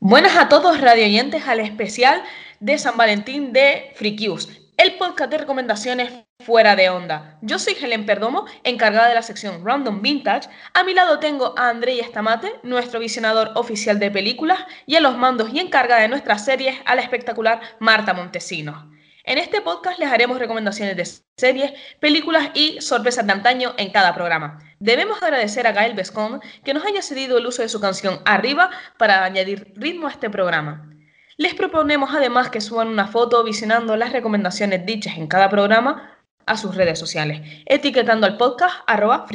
Buenas a todos, radio oyentes, al especial de San Valentín de Frikius, el podcast de recomendaciones fuera de onda. Yo soy Helen Perdomo, encargada de la sección Random Vintage. A mi lado tengo a Andrei Estamate, nuestro visionador oficial de películas, y a los mandos y encargada de nuestras series, a la espectacular Marta Montesinos. En este podcast les haremos recomendaciones de series, películas y sorpresas de antaño en cada programa. Debemos agradecer a Gael Bescon que nos haya cedido el uso de su canción Arriba para añadir ritmo a este programa. Les proponemos además que suban una foto visionando las recomendaciones dichas en cada programa a sus redes sociales, etiquetando al podcast arroba.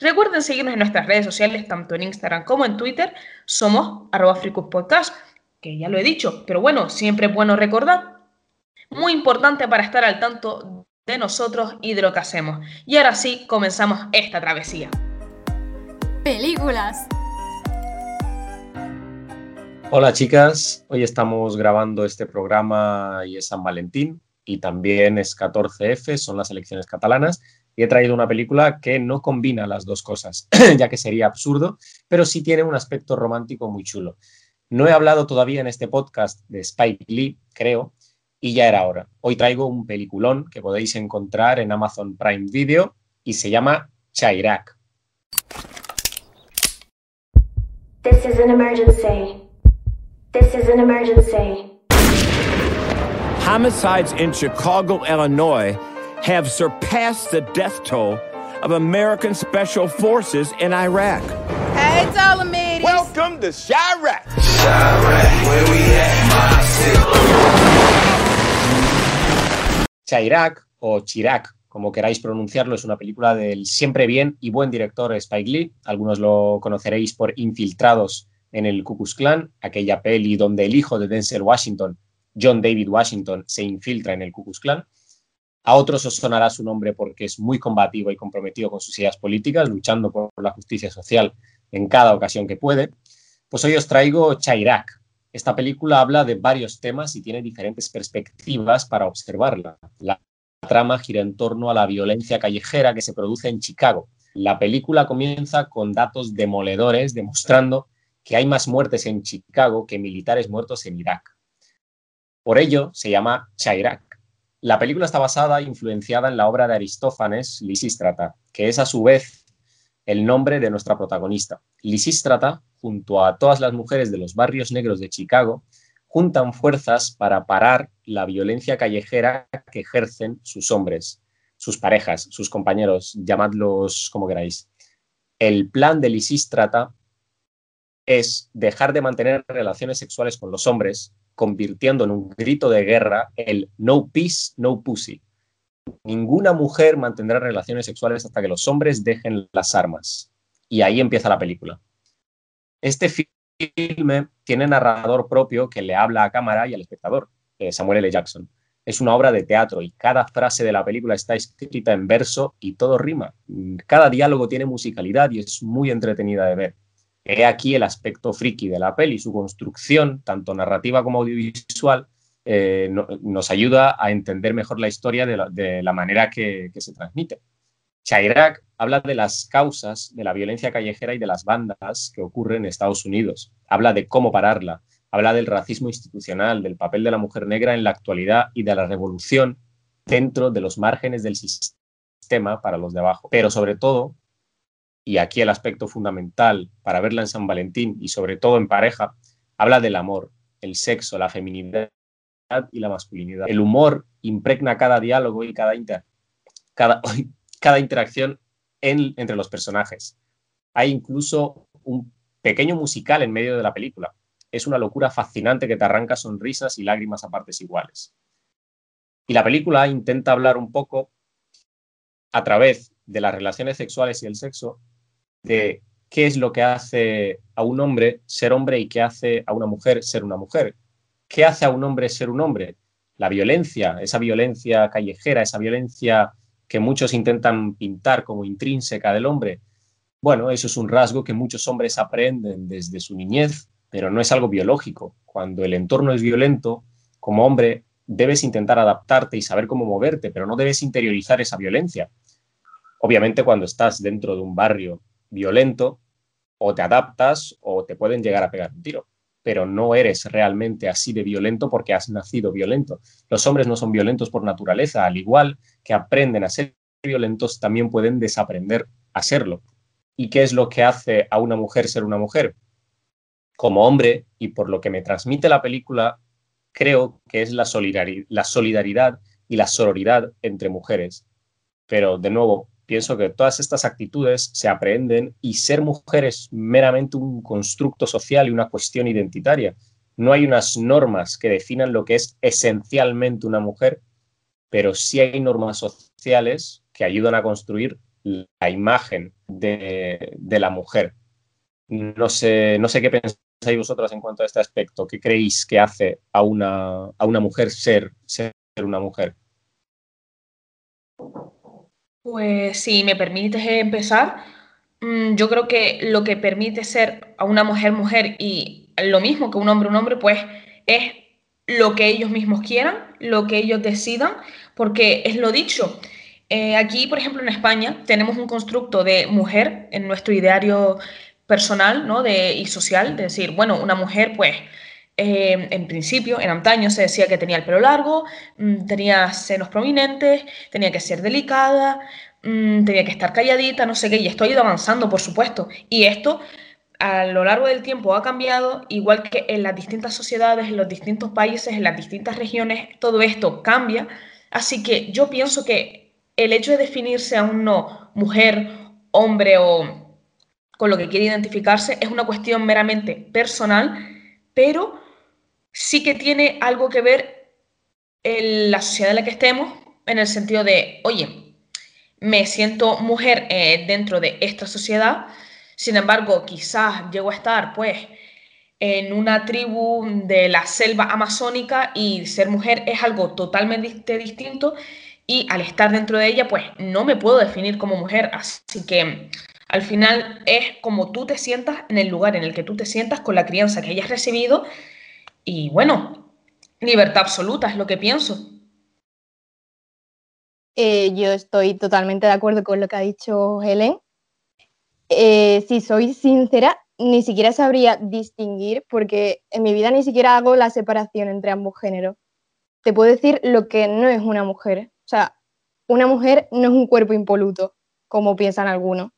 Recuerden seguirnos en nuestras redes sociales, tanto en Instagram como en Twitter. Somos arroba que ya lo he dicho, pero bueno, siempre es bueno recordar muy importante para estar al tanto de nosotros y de lo que hacemos. Y ahora sí, comenzamos esta travesía. Películas. Hola chicas, hoy estamos grabando este programa y es San Valentín y también es 14F, son las elecciones catalanas y he traído una película que no combina las dos cosas, ya que sería absurdo, pero sí tiene un aspecto romántico muy chulo. No he hablado todavía en este podcast de Spike Lee, creo, y ya era hora. Hoy traigo un peliculón que podéis encontrar en Amazon Prime Video y se llama Chirac. This is an emergency. This is an emergency. Homicides in Chicago, Illinois have surpassed the death toll of American special forces in Iraq. Hey, Ptolemies. Welcome to Chirac. Chirac, where we at, Chirac o Chirac, como queráis pronunciarlo, es una película del siempre bien y buen director Spike Lee. Algunos lo conoceréis por Infiltrados en el Ku Klux Klan, aquella peli donde el hijo de Denzel Washington, John David Washington, se infiltra en el Ku Klux Klan. A otros os sonará su nombre porque es muy combativo y comprometido con sus ideas políticas, luchando por la justicia social en cada ocasión que puede. Pues hoy os traigo Chirac, esta película habla de varios temas y tiene diferentes perspectivas para observarla. La trama gira en torno a la violencia callejera que se produce en Chicago. La película comienza con datos demoledores demostrando que hay más muertes en Chicago que militares muertos en Irak. Por ello se llama Chirac. La película está basada e influenciada en la obra de Aristófanes, Lisístrata, que es a su vez el nombre de nuestra protagonista. Lisístrata junto a todas las mujeres de los barrios negros de Chicago, juntan fuerzas para parar la violencia callejera que ejercen sus hombres, sus parejas, sus compañeros, llamadlos como queráis. El plan de Lisístrata es dejar de mantener relaciones sexuales con los hombres, convirtiendo en un grito de guerra el no peace, no pussy. Ninguna mujer mantendrá relaciones sexuales hasta que los hombres dejen las armas. Y ahí empieza la película. Este filme tiene narrador propio que le habla a cámara y al espectador, Samuel L. Jackson. Es una obra de teatro y cada frase de la película está escrita en verso y todo rima. Cada diálogo tiene musicalidad y es muy entretenida de ver. He aquí el aspecto friki de la peli, su construcción, tanto narrativa como audiovisual, eh, nos ayuda a entender mejor la historia de la, manera que se transmite. Chirac habla de las causas de la violencia callejera y de las bandas que ocurren en Estados Unidos. Habla de cómo pararla. Habla del racismo institucional, del papel de la mujer negra en la actualidad y de la revolución dentro de los márgenes del sistema para los de abajo. Pero sobre todo, y aquí el aspecto fundamental para verla en San Valentín y sobre todo en pareja, habla del amor, el sexo, la feminidad y la masculinidad. El humor impregna cada diálogo y cada, inter, cada, cada interacción entre los personajes. Hay incluso un pequeño musical en medio de la película. Es una locura fascinante que te arranca sonrisas y lágrimas a partes iguales. Y la película intenta hablar un poco a través de las relaciones sexuales y el sexo de qué es lo que hace a un hombre ser hombre y qué hace a una mujer ser una mujer. ¿Qué hace a un hombre ser un hombre? La violencia, esa violencia callejera, esa violencia que muchos intentan pintar como intrínseca del hombre, bueno, eso es un rasgo que muchos hombres aprenden desde su niñez, pero no es algo biológico. Cuando el entorno es violento, como hombre debes intentar adaptarte y saber cómo moverte, pero no debes interiorizar esa violencia. Obviamente cuando estás dentro de un barrio violento, o te adaptas o te pueden llegar a pegar un tiro, pero no eres realmente así de violento porque has nacido violento. Los hombres no son violentos por naturaleza, al igual que aprenden a ser violentos, también pueden desaprender a serlo. ¿Y qué es lo que hace a una mujer ser una mujer? Como hombre, y por lo que me transmite la película, creo que es la, la solidaridad y la sororidad entre mujeres. Pero, de nuevo, pienso que todas estas actitudes se aprenden y ser mujer es meramente un constructo social y una cuestión identitaria. No hay unas normas que definan lo que es esencialmente una mujer, pero sí hay normas sociales que ayudan a construir la imagen de, la mujer. No sé, no sé qué pensáis vosotras en cuanto a este aspecto. ¿Qué creéis que hace a una, a una mujer ser, ser una mujer? Pues si me permites empezar, mm, yo creo que lo que permite ser a una mujer mujer y lo mismo que un hombre un hombre, pues es lo que ellos mismos quieran, lo que ellos decidan, porque es lo dicho. Eh, aquí, por ejemplo, en España tenemos un constructo de mujer en nuestro ideario personal ¿no? de, y social, de decir, bueno, una mujer pues eh, en principio, en antaño se decía que tenía el pelo largo, mm, tenía senos prominentes, tenía que ser delicada, mm, tenía que estar calladita, no sé qué, y esto ha ido avanzando, por supuesto. Y esto a lo largo del tiempo ha cambiado, igual que en las distintas sociedades, en los distintos países, en las distintas regiones, todo esto cambia. Así que yo pienso que el hecho de definirse aún no mujer, hombre o con lo que quiere identificarse es una cuestión meramente personal, pero sí que tiene algo que ver en la sociedad en la que estemos, en el sentido de, oye, me siento mujer eh, dentro de esta sociedad, sin embargo, quizás llego a estar, pues, en una tribu de la selva amazónica y ser mujer es algo totalmente distinto y al estar dentro de ella, pues no me puedo definir como mujer. Así que al final es como tú te sientas en el lugar en el que tú te sientas con la crianza que hayas recibido y bueno, libertad absoluta es lo que pienso. Eh, yo estoy totalmente de acuerdo con lo que ha dicho Helen. Eh, si soy sincera, ni siquiera sabría distinguir porque en mi vida ni siquiera hago la separación entre ambos géneros. Te puedo decir lo que no es una mujer. O sea, una mujer no es un cuerpo impoluto, como piensan algunos.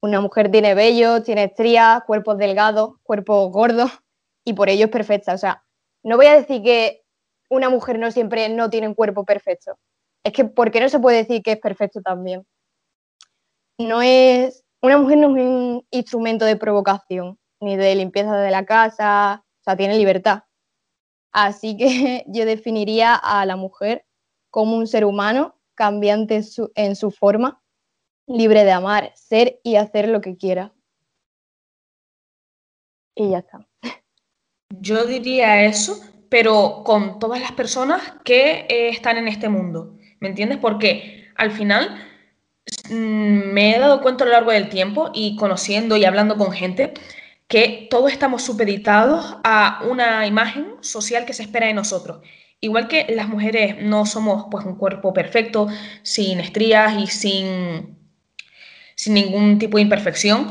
Una mujer tiene vello, tiene estrías, cuerpos delgados, cuerpos gordos y por ello es perfecta. O sea, no voy a decir que una mujer no siempre no tiene un cuerpo perfecto. Es que, ¿por qué no se puede decir que es perfecto también? No es. Una mujer no es un instrumento de provocación, ni de limpieza de la casa, o sea, tiene libertad. Así que yo definiría a la mujer como un ser humano cambiante en su forma, libre de amar, ser y hacer lo que quiera. Y ya está. Yo diría eso, pero con todas las personas que eh, están en este mundo, ¿me entiendes? Porque al final mm, me he dado cuenta a lo largo del tiempo y conociendo y hablando con gente que todos estamos supeditados a una imagen social que se espera de nosotros. Igual que las mujeres no somos pues un cuerpo perfecto, sin estrías y sin, sin ningún tipo de imperfección,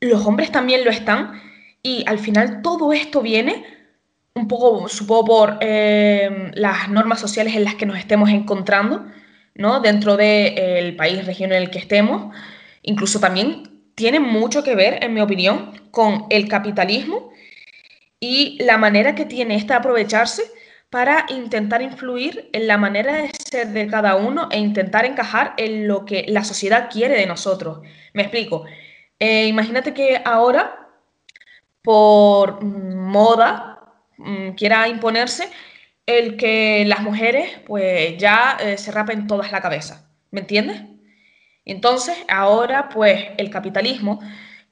los hombres también lo están y al final todo esto viene un poco, supongo, por eh, las normas sociales en las que nos estemos encontrando, ¿no? Dentro del país, región en el que estemos. Incluso también tiene mucho que ver, en mi opinión, con el capitalismo y la manera que tiene esta aprovecharse para intentar influir en la manera de ser de cada uno e intentar encajar en lo que la sociedad quiere de nosotros. Me explico. Eh, imagínate que ahora por moda mm, quiera imponerse el que las mujeres pues ya eh, se rapen todas la cabeza, ¿me entiendes? Entonces ahora pues el capitalismo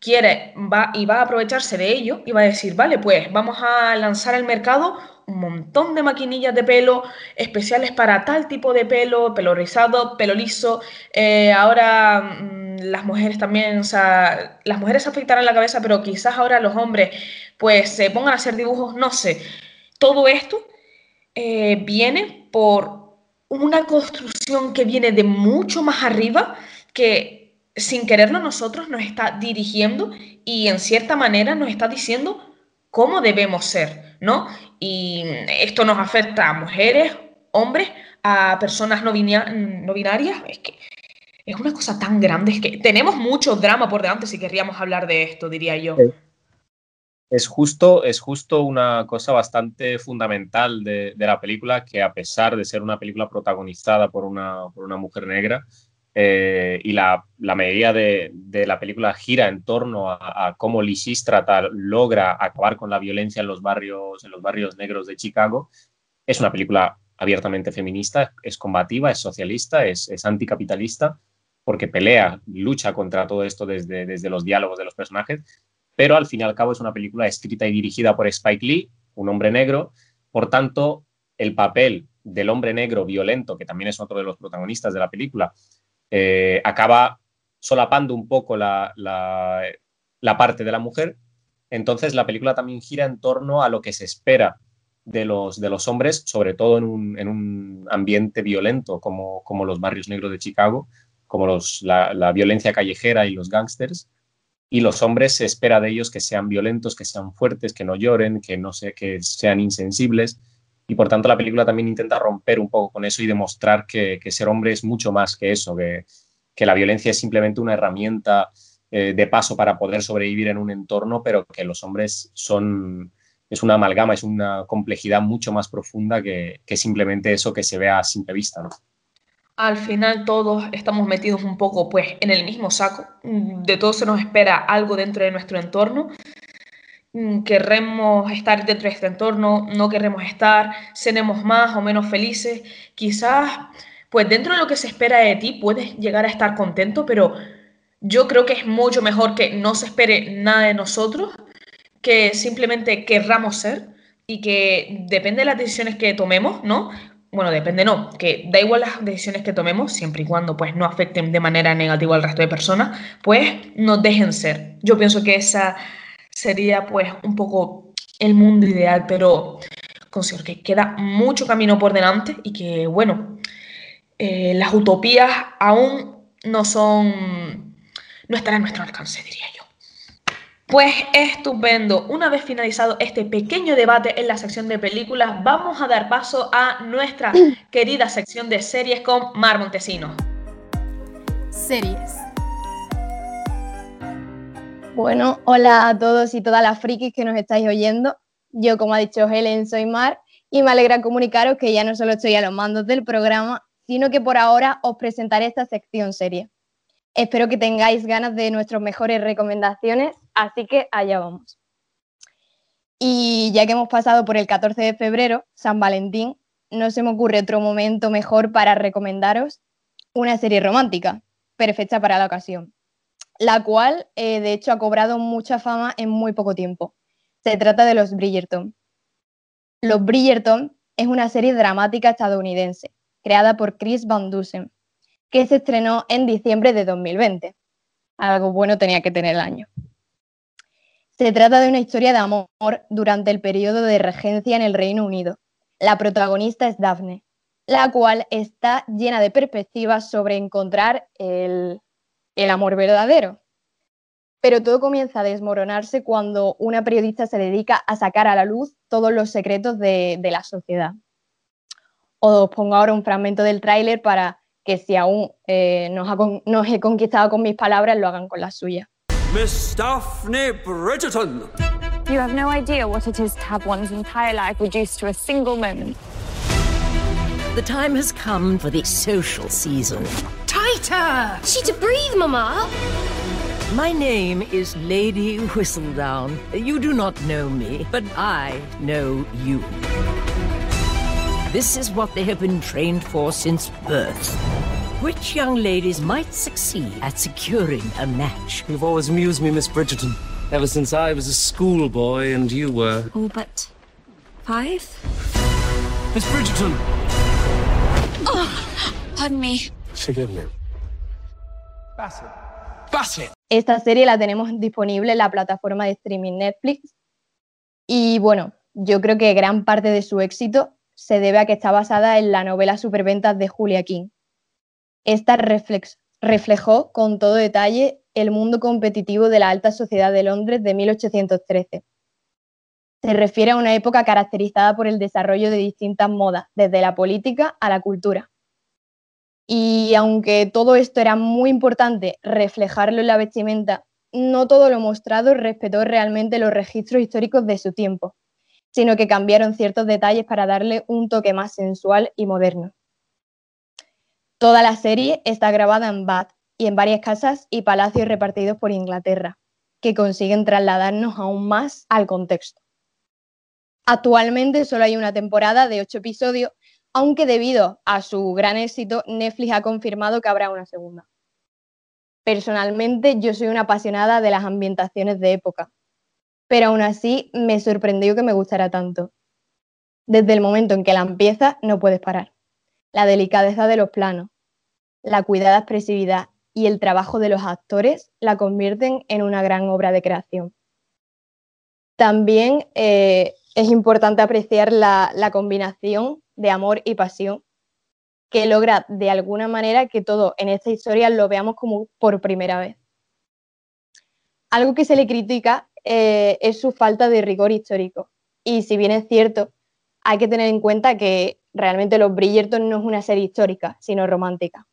quiere va, y va a aprovecharse de ello y va a decir, vale, pues vamos a lanzar al mercado un montón de maquinillas de pelo especiales para tal tipo de pelo, pelo rizado, pelo liso. Eh, ahora mm, las mujeres también, o sea, las mujeres se afectarán la cabeza, pero quizás ahora los hombres pues se pongan a hacer dibujos, no sé. Todo esto eh, viene por una construcción que viene de mucho más arriba, que sin quererlo nosotros nos está dirigiendo y en cierta manera nos está diciendo cómo debemos ser, ¿no? Y esto nos afecta a mujeres, hombres, a personas no, no binarias. Es que es una cosa tan grande, es que tenemos mucho drama por delante si querríamos hablar de esto, diría yo. Es justo, es justo una cosa bastante fundamental de, la película, que a pesar de ser una película protagonizada por una, por una mujer negra, eh, y la, la medida de, de, la película gira en torno a, cómo Lysistrata logra acabar con la violencia en los barrios, en los barrios negros de Chicago, es una película abiertamente feminista, es combativa, es socialista, es, es anticapitalista, porque pelea, lucha contra todo esto desde, desde los diálogos de los personajes, pero al fin y al cabo es una película escrita y dirigida por Spike Lee, un hombre negro, por tanto, el papel del hombre negro violento, que también es otro de los protagonistas de la película, eh, acaba solapando un poco la, parte de la mujer. Entonces la película también gira en torno a lo que se espera de los, de los hombres, sobre todo en un, ambiente violento como, como, los barrios negros de Chicago, como los, la, la, violencia callejera y los gángsters y los hombres se espera de ellos que sean violentos, que sean fuertes, que no lloren, que, no que sean insensibles. Y por tanto la película también intenta romper un poco con eso y demostrar que, ser hombre es mucho más que eso, que, que la violencia es simplemente una herramienta eh, de paso para poder sobrevivir en un entorno, pero que los hombres son, es una amalgama, es una complejidad mucho más profunda que, que simplemente eso que se vea a simple vista. ¿no? al final todos estamos metidos un poco pues en el mismo saco, de todo se nos espera algo dentro de nuestro entorno, querremos estar dentro de este entorno, no queremos estar, seremos más o menos felices, quizás pues dentro de lo que se espera de ti puedes llegar a estar contento, pero yo creo que es mucho mejor que no se espere nada de nosotros, que simplemente querramos ser y que depende de las decisiones que tomemos, ¿no? bueno, depende, no, que da igual las decisiones que tomemos, siempre y cuando pues no afecten de manera negativa al resto de personas, pues nos dejen ser. Yo pienso que esa sería pues un poco el mundo ideal, pero considero que queda mucho camino por delante y que, bueno, eh, las utopías aún no son, no están a nuestro alcance, diría yo. Pues estupendo. Una vez finalizado este pequeño debate en la sección de películas, vamos a dar paso a nuestra querida sección de series con Mar Montesino. Series. Bueno, hola a todos y todas las frikis que nos estáis oyendo. Yo, como ha dicho Helen, soy Mar y me alegra comunicaros que ya no solo estoy a los mandos del programa, sino que por ahora os presentaré esta sección serie. Espero que tengáis ganas de nuestras mejores recomendaciones Así que allá vamos. Y ya que hemos pasado por el 14 de febrero, San Valentín, no se me ocurre otro momento mejor para recomendaros una serie romántica, perfecta para la ocasión, la cual eh, de hecho ha cobrado mucha fama en muy poco tiempo. Se trata de Los Bridgerton. Los Bridgerton es una serie dramática estadounidense, creada por Chris Van Dusen, que se estrenó en diciembre de 2020. Algo bueno tenía que tener el año. Se trata de una historia de amor durante el periodo de regencia en el Reino Unido. La protagonista es Daphne, la cual está llena de perspectivas sobre encontrar el, amor verdadero. Pero todo comienza a desmoronarse cuando una periodista se dedica a sacar a la luz todos los secretos de, la sociedad. Os pongo ahora un fragmento del tráiler para que si aún eh, nos he conquistado con mis palabras, lo hagan con las suyas. Miss Daphne Bridgerton. You have no idea what it is to have one's entire life reduced to a single moment. The time has come for the social season. Tighter! She to breathe, Mama! My name is Lady Whistledown. You do not know me, but I know you. This is what they have been trained for since birth. Which young ladies might succeed at securing a match? You've always amused me, Miss Bridgerton. Ever since I was a schoolboy and you were. Oh, but. five? Miss Bridgerton! Oh, pardon me. Bassett. Bassett. Esta serie la tenemos disponible en la plataforma de streaming Netflix. Y bueno, yo creo que gran parte de su éxito se debe a que está basada en la novela Superventas de Julia King. Esta reflejó con todo detalle el mundo competitivo de la alta sociedad de Londres de 1813. Se refiere a una época caracterizada por el desarrollo de distintas modas, desde la política a la cultura. Y aunque todo esto era muy importante reflejarlo en la vestimenta, no todo lo mostrado respetó realmente los registros históricos de su tiempo, sino que cambiaron ciertos detalles para darle un toque más sensual y moderno. Toda la serie está grabada en Bath y en varias casas y palacios repartidos por Inglaterra, que consiguen trasladarnos aún más al contexto. Actualmente solo hay una temporada de ocho episodios, aunque debido a su gran éxito, Netflix ha confirmado que habrá una segunda. Personalmente, yo soy una apasionada de las ambientaciones de época, pero aún así me sorprendió que me gustara tanto. Desde el momento en que la empiezas, no puedes parar la delicadeza de los planos, la cuidada expresividad y el trabajo de los actores la convierten en una gran obra de creación. También eh, es importante apreciar la, la combinación de amor y pasión que logra de alguna manera que todo en esta historia lo veamos como por primera vez. Algo que se le critica eh, es su falta de rigor histórico. Y si bien es cierto, hay que tener en cuenta que realmente Los Bridgerton no es una serie histórica, sino romántica.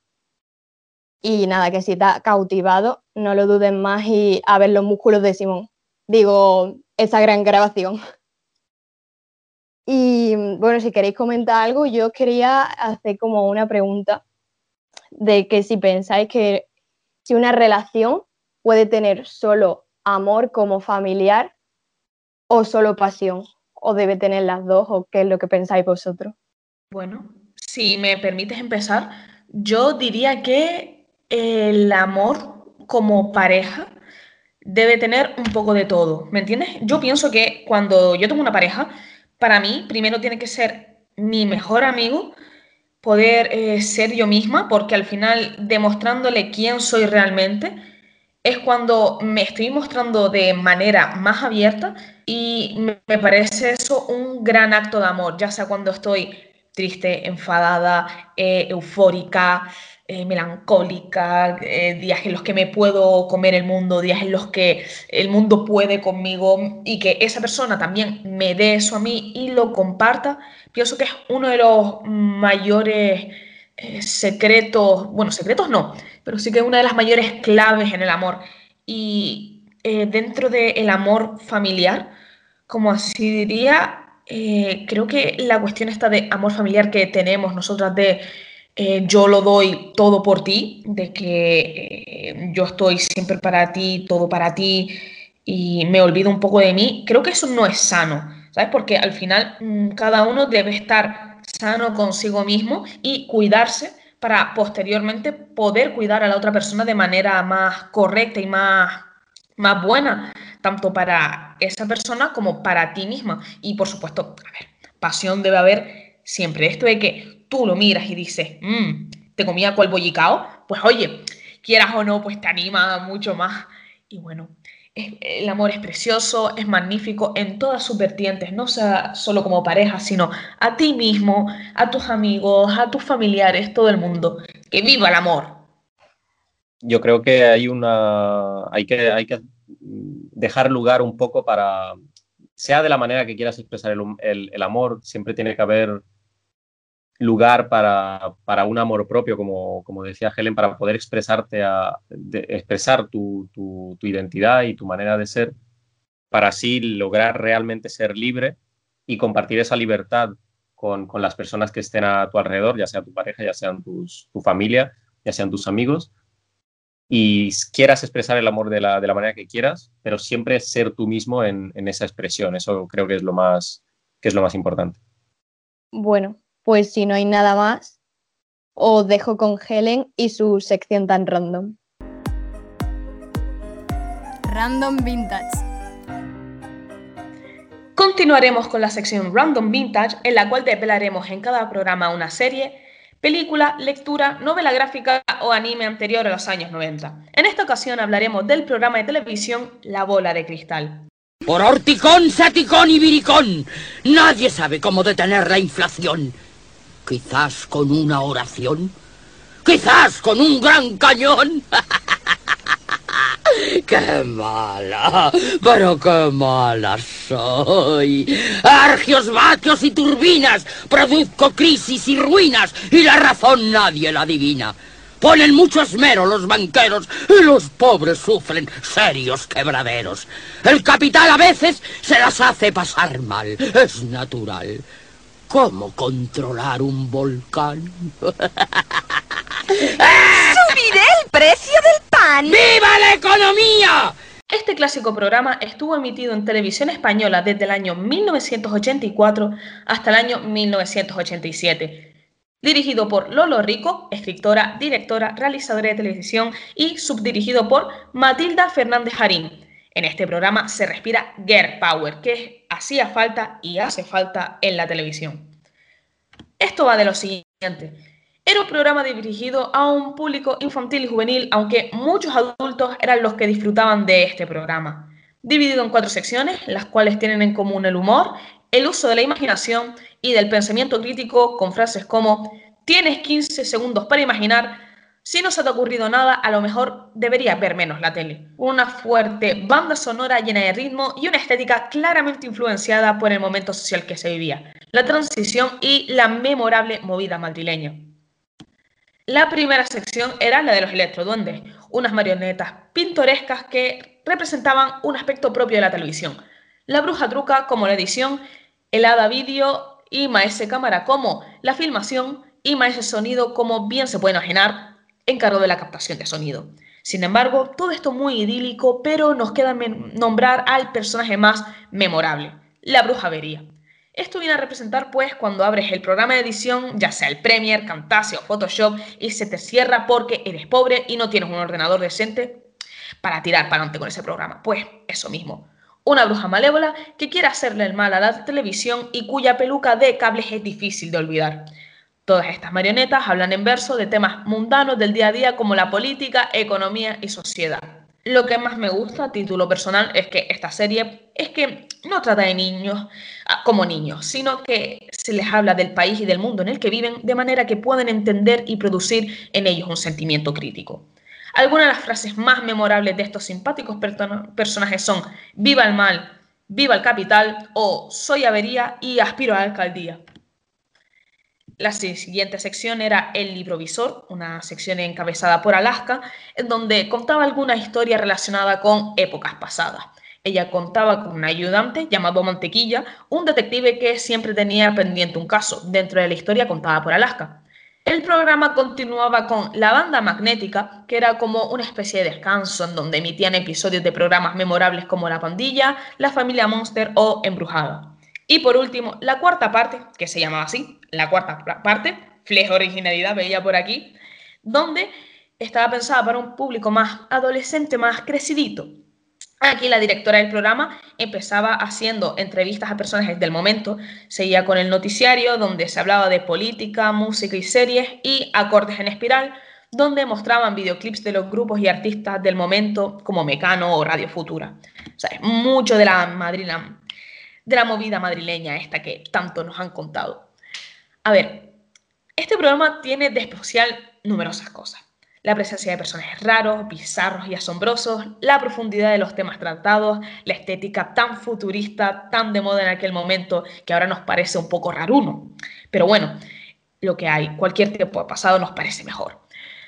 Y nada, que si está cautivado, no lo duden más y a ver los músculos de Simón. Digo, esa gran grabación. Y bueno, si queréis comentar algo, yo quería hacer como una pregunta de que si pensáis que si una relación puede tener solo amor como familiar o solo pasión, o debe tener las dos, o qué es lo que pensáis vosotros. Bueno, si me permites empezar, yo diría que el amor como pareja debe tener un poco de todo, ¿me entiendes? Yo pienso que cuando yo tengo una pareja, para mí primero tiene que ser mi mejor amigo, poder eh, ser yo misma, porque al final demostrándole quién soy realmente, es cuando me estoy mostrando de manera más abierta y me parece eso un gran acto de amor, ya sea cuando estoy triste, enfadada, eh, eufórica, eh, melancólica, eh, días en los que me puedo comer el mundo, días en los que el mundo puede conmigo y que esa persona también me dé eso a mí y lo comparta, pienso que es uno de los mayores secretos, bueno, secretos no, pero sí que es una de las mayores claves en el amor. Y dentro del amor familiar, como así diría, eh, creo que la cuestión esta de amor familiar que tenemos nosotras de eh, yo lo doy todo por ti, de que eh, yo estoy siempre para ti, todo para ti y me olvido un poco de mí, creo que eso no es sano, ¿sabes? Porque al final mm, cada uno debe estar sano consigo mismo y cuidarse para posteriormente poder cuidar a la otra persona de manera más correcta y más, más buena tanto para esa persona como para ti misma. Y por supuesto, a ver, pasión debe haber siempre. Esto de que tú lo miras y dices, mmm, te comía cual bollicao, pues oye, quieras o no, pues te anima mucho más. Y bueno, el amor es precioso, es magnífico en todas sus vertientes, no sea solo como pareja, sino a ti mismo, a tus amigos, a tus familiares, todo el mundo. Que viva el amor. Yo creo que hay una hay que hay que dejar lugar un poco para, sea de la manera que quieras expresar el, amor, siempre tiene que haber lugar para, un amor propio, como, como, decía Helen, para poder expresarte a, expresar tu, identidad y tu manera de ser, para así lograr realmente ser libre y compartir esa libertad con, las personas que estén a tu alrededor, ya sea tu pareja, ya sean tus, tu familia, ya sean tus amigos, y quieras expresar el amor de la, de la manera que quieras, pero siempre ser tú mismo en, en, esa expresión. Eso creo que es lo más, que es lo más importante. Bueno, pues si no hay nada más, os dejo con Helen y su sección tan random. Random Vintage. Continuaremos con la sección Random Vintage, en la cual desvelaremos en cada programa una serie, película, lectura, novela gráfica o anime anterior a los años 90. En esta ocasión hablaremos del programa de televisión La Bola de Cristal. Por horticón, saticón y viricón, nadie sabe cómo detener la inflación. Quizás con una oración, quizás con un gran cañón. ¡Qué mala! ¡Pero qué mala soy! Argios, vatios y turbinas, produzco crisis y ruinas, y la razón nadie la adivina. Ponen mucho esmero los banqueros y los pobres sufren serios quebraderos. El capital a veces se las hace pasar mal, es natural. ¿Cómo controlar un volcán? ¡Subiré el precio del pan! ¡Viva la economía! Este clásico programa estuvo emitido en televisión española desde el año 1984 hasta el año 1987 dirigido por Lolo Rico, escritora, directora, realizadora de televisión y subdirigido por Matilda Fernández Jarín. En este programa se respira Girl Power, que hacía falta y hace falta en la televisión. Esto va de lo siguiente. Era un programa dirigido a un público infantil y juvenil, aunque muchos adultos eran los que disfrutaban de este programa. Dividido en cuatro secciones, las cuales tienen en común el humor, el uso de la imaginación y del pensamiento crítico con frases como tienes 15 segundos para imaginar, si no se te ha ocurrido nada, a lo mejor deberías ver menos la tele. Una fuerte banda sonora llena de ritmo y una estética claramente influenciada por el momento social que se vivía, la transición y la memorable movida madrileña. La primera sección era la de los electroduendes, unas marionetas pintorescas que representaban un aspecto propio de la televisión. La bruja truca como la edición el ADA vídeo y Maese cámara como la filmación y Maese sonido como bien se puede imaginar, encargo de la captación de sonido. Sin embargo, todo esto muy idílico, pero nos queda nombrar al personaje más memorable, la bruja vería. Esto viene a representar pues cuando abres el programa de edición, ya sea el Premiere, Camtasia o Photoshop, y se te cierra porque eres pobre y no tienes un ordenador decente para tirar para adelante con ese programa. Pues eso mismo una bruja malévola que quiere hacerle el mal a la televisión y cuya peluca de cables es difícil de olvidar. Todas estas marionetas hablan en verso de temas mundanos del día a día como la política, economía y sociedad. Lo que más me gusta a título personal es que esta serie es que no trata de niños ah, como niños, sino que se les habla del país y del mundo en el que viven de manera que pueden entender y producir en ellos un sentimiento crítico. Algunas de las frases más memorables de estos simpáticos personajes son viva el mal, viva el capital o soy avería y aspiro a alcaldía. La siguiente sección era El libro visor, una sección encabezada por Alaska, en donde contaba alguna historia relacionada con épocas pasadas. Ella contaba con un ayudante llamado Mantequilla, un detective que siempre tenía pendiente un caso dentro de la historia contada por Alaska. El programa continuaba con La Banda Magnética, que era como una especie de descanso en donde emitían episodios de programas memorables como La Pandilla, La Familia Monster o Embrujada. Y por último, la cuarta parte, que se llamaba así, la cuarta parte, Flex Originalidad, veía por aquí, donde estaba pensada para un público más adolescente, más crecidito, Aquí la directora del programa empezaba haciendo entrevistas a personajes del momento, seguía con el noticiario donde se hablaba de política, música y series y acordes en espiral, donde mostraban videoclips de los grupos y artistas del momento como Mecano o Radio Futura. O sea, mucho de la, de la movida madrileña esta que tanto nos han contado. A ver, este programa tiene de especial numerosas cosas la presencia de personajes raros, bizarros y asombrosos, la profundidad de los temas tratados, la estética tan futurista, tan de moda en aquel momento, que ahora nos parece un poco raruno. Pero bueno, lo que hay, cualquier tiempo pasado nos parece mejor.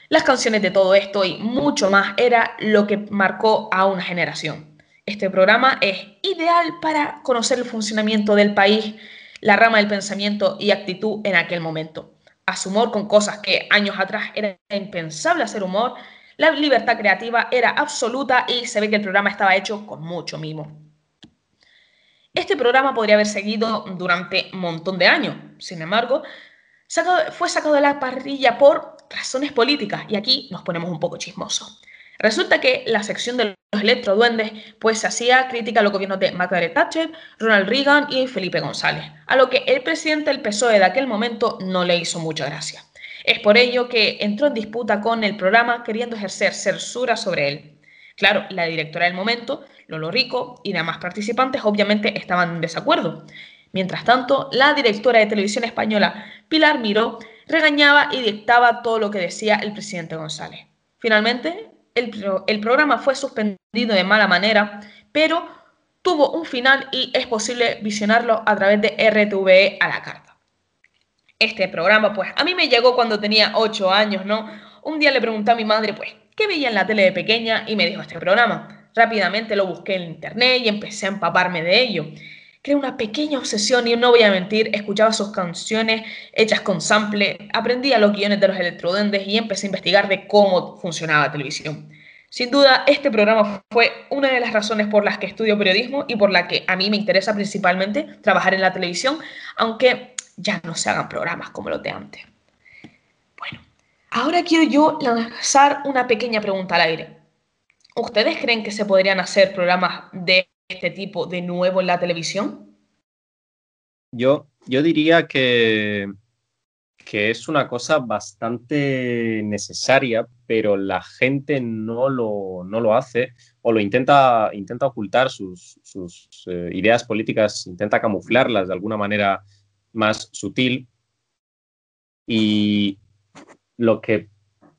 Las canciones de todo esto y mucho más era lo que marcó a una generación. Este programa es ideal para conocer el funcionamiento del país, la rama del pensamiento y actitud en aquel momento su humor con cosas que años atrás era impensable hacer humor, la libertad creativa era absoluta y se ve que el programa estaba hecho con mucho mimo. Este programa podría haber seguido durante un montón de años, sin embargo, fue sacado de la parrilla por razones políticas y aquí nos ponemos un poco chismosos. Resulta que la sección de los electroduendes pues hacía crítica a los gobiernos de Margaret Thatcher, Ronald Reagan y Felipe González, a lo que el presidente del PSOE de aquel momento no le hizo mucha gracia. Es por ello que entró en disputa con el programa queriendo ejercer censura sobre él. Claro, la directora del momento Lolo Rico y demás participantes obviamente estaban en desacuerdo. Mientras tanto, la directora de televisión española, Pilar Miró, regañaba y dictaba todo lo que decía el presidente González. Finalmente, el, el programa fue suspendido de mala manera, pero tuvo un final y es posible visionarlo a través de RTVE a la carta. Este programa, pues, a mí me llegó cuando tenía 8 años, ¿no? Un día le pregunté a mi madre, pues, ¿qué veía en la tele de pequeña? Y me dijo este programa. Rápidamente lo busqué en internet y empecé a empaparme de ello. Creé una pequeña obsesión y no voy a mentir, escuchaba sus canciones hechas con sample, aprendí los guiones de los electrodendes y empecé a investigar de cómo funcionaba la televisión. Sin duda, este programa fue una de las razones por las que estudio periodismo y por la que a mí me interesa principalmente trabajar en la televisión, aunque ya no se hagan programas como los de antes. Bueno, ahora quiero yo lanzar una pequeña pregunta al aire. ¿Ustedes creen que se podrían hacer programas de este tipo de nuevo en la televisión? Yo, yo diría que, que es una cosa bastante necesaria, pero la gente no lo, no lo hace o lo intenta, intenta ocultar sus, sus eh, ideas políticas, intenta camuflarlas de alguna manera más sutil. Y lo que,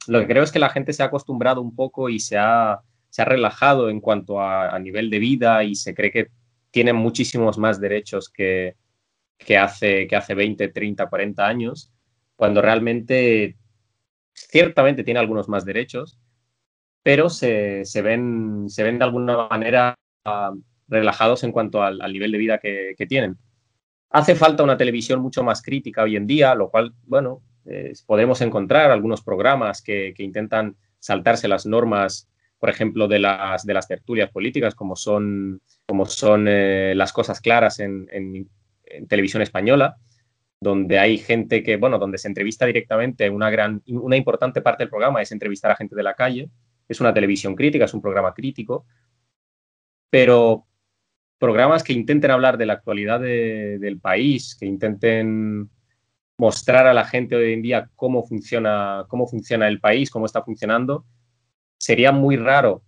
lo que creo es que la gente se ha acostumbrado un poco y se ha, se ha relajado en cuanto a, nivel de vida y se cree que tienen muchísimos más derechos que, que, hace, que hace 20, 30, 40 años cuando realmente ciertamente tiene algunos más derechos, pero se, se ven, se ven de alguna manera uh, relajados en cuanto al, nivel de vida que, que, tienen. Hace falta una televisión mucho más crítica hoy en día, lo cual, bueno, eh, podemos encontrar algunos programas que, que, intentan saltarse las normas, por ejemplo, de las, de las tertulias políticas, como son, como son eh, las cosas claras en, televisión española donde hay gente que, bueno, donde se entrevista directamente, una, gran, una importante parte del programa es entrevistar a gente de la calle, es una televisión crítica, es un programa crítico, pero programas que intenten hablar de la actualidad de, del país, que intenten mostrar a la gente hoy en día cómo funciona, cómo funciona el país, cómo está funcionando, sería muy raro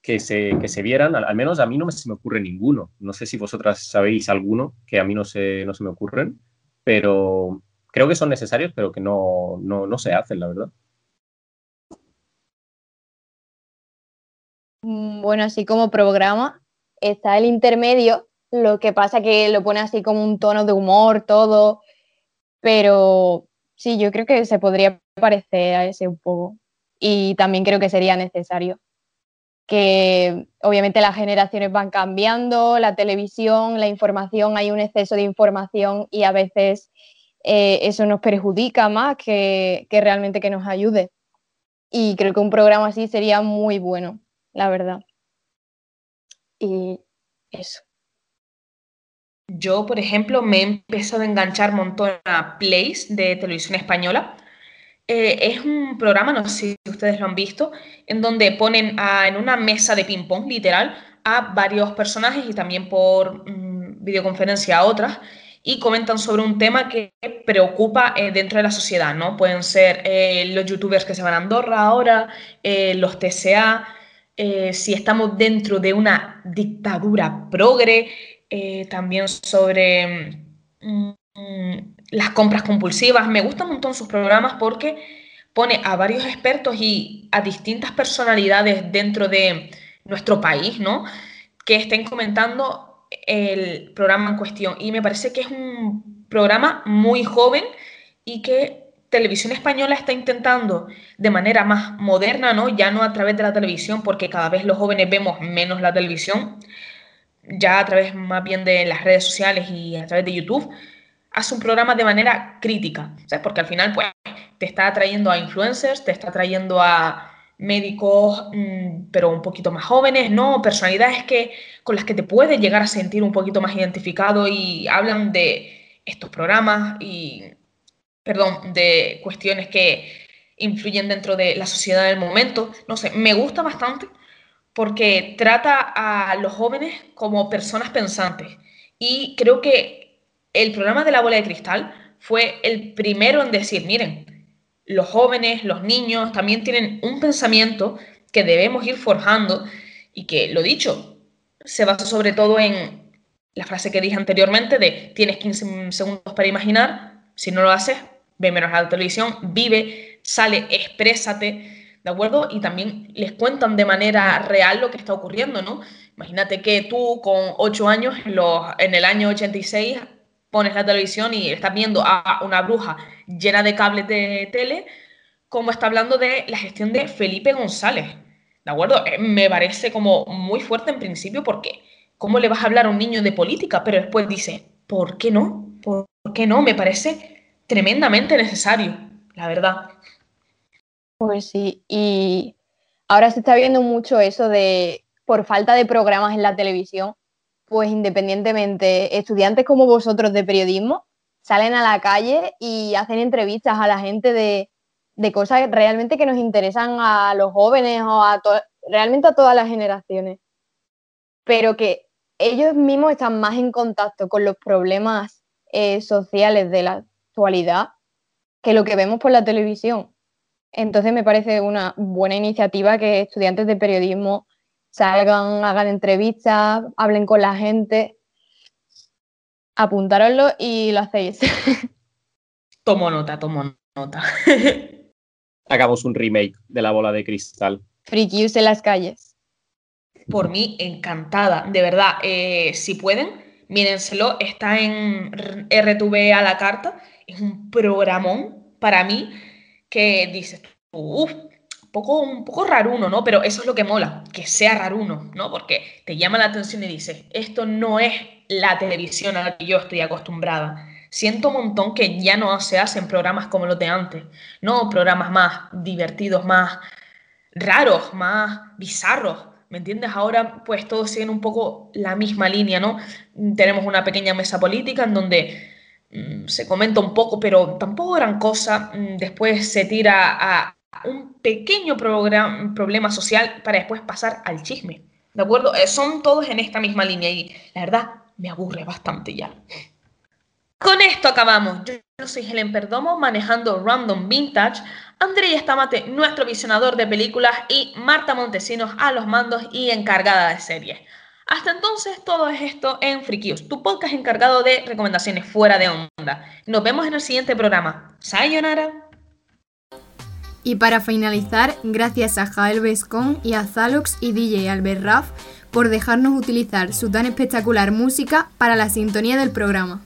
que se, que se vieran, al, menos a mí no me, se me ocurre ninguno. No sé si vosotras sabéis alguno que a mí no se, no se me ocurren, pero creo que son necesarios, pero que no, no, no se hacen, la verdad. Mm, Bueno, así como programa está el intermedio, lo que pasa que lo pone así como un tono de humor todo, pero sí, yo creo que se podría parecer a ese un poco y también creo que sería necesario que obviamente las generaciones van cambiando, la televisión, la información, hay un exceso de información y a veces eh, eso nos perjudica más que, que, realmente que nos ayude. Y creo que un programa así sería muy bueno, la verdad. Y eso. Yo, por ejemplo, me he empezado a enganchar un montón a Place de televisión española eh, es un programa, no sé si ustedes lo han visto, en donde ponen en una mesa de ping-pong, literal, a varios personajes y también por mmm, videoconferencia a otras y comentan sobre un tema que preocupa eh, dentro de la sociedad, ¿no? Pueden ser eh, los youtubers que se van a Andorra ahora, los TCA, si estamos dentro de una dictadura progre, también sobre... Mmm, las compras compulsivas. Me gustan un montón sus programas porque pone a varios expertos y a distintas personalidades dentro de nuestro país, ¿no? Que estén comentando el programa en cuestión. Y me parece que es un programa muy joven y que Televisión Española está intentando de manera más moderna, ¿no? Ya no a través de la televisión, porque cada vez los jóvenes vemos menos la televisión, ya a través más bien de las redes sociales y a través de YouTube, haz un programa de manera crítica, ¿sabes? Porque al final, pues, te está atrayendo a influencers, te está atrayendo a médicos, mmm, pero un poquito más jóvenes, ¿no? Personalidades que, con las que te puedes llegar a sentir un poquito más identificado y hablan de estos programas y, perdón, de cuestiones que influyen dentro de la sociedad del momento. No sé, me gusta bastante porque trata a los jóvenes como personas pensantes y creo que el programa de la bola de cristal fue el primero en decir, miren, los jóvenes, los niños también tienen un pensamiento que debemos ir forjando y que, lo dicho, se basa sobre todo en la frase que dije anteriormente de tienes 15 segundos para imaginar, si no lo haces, ve menos a la televisión, vive, sale, exprésate, ¿de acuerdo? Y también les cuentan de manera real lo que está ocurriendo, ¿no? Imagínate que tú con 8 años, en, el año 86, pones la televisión y estás viendo a una bruja llena de cables de tele, como está hablando de la gestión de Felipe González. ¿De acuerdo? Eh, me parece como muy fuerte en principio porque ¿cómo le vas a hablar a un niño de política? Pero después dice, ¿por qué no? ¿Por qué no? Me parece tremendamente necesario, la verdad. Pues sí, y ahora se está viendo mucho eso de, por falta de programas en la televisión, pues independientemente, estudiantes como vosotros de periodismo salen a la calle y hacen entrevistas a la gente de, cosas realmente que nos interesan a los jóvenes o a realmente a todas las generaciones. Pero que ellos mismos están más en contacto con los problemas eh, sociales de la actualidad que lo que vemos por la televisión. Entonces me parece una buena iniciativa que estudiantes de periodismo salgan, hagan entrevistas, hablen con la gente. Apuntároslo y lo hacéis. Tomo nota, tomo nota. Hagamos un remake de la bola de cristal. Free en las calles. Por mí, encantada. De verdad, eh, si pueden, mírenselo. Está en RTV a la carta. Es un programón para mí que dices, uff, poco, un poco raruno, ¿no? Pero eso es lo que mola, que sea raruno, ¿no? Porque te llama la atención y dices, esto no es la televisión a la que yo estoy acostumbrada. Siento un montón que ya no se hacen programas como los de antes, ¿no? Programas más divertidos, más raros, más bizarros. ¿Me entiendes? Ahora pues todos siguen un poco la misma línea, ¿no? Tenemos una pequeña mesa política en donde mm, se comenta un poco, pero tampoco gran cosa. Mm, después se tira a, un pequeño problema social para después pasar al chisme. ¿De acuerdo? Eh, son todos en esta misma línea y la verdad me aburre bastante ya. Con esto acabamos. Yo soy Helen Perdomo manejando Random Vintage, Andrea Estamate, nuestro visionador de películas y Marta Montesinos a los mandos y encargada de series. Hasta entonces, todo es esto en Frikios, tu podcast encargado de recomendaciones fuera de onda. Nos vemos en el siguiente programa. Sayonara. Y para finalizar, gracias a Jael Bescon y a Zalox y DJ Albert Raff por dejarnos utilizar su tan espectacular música para la sintonía del programa.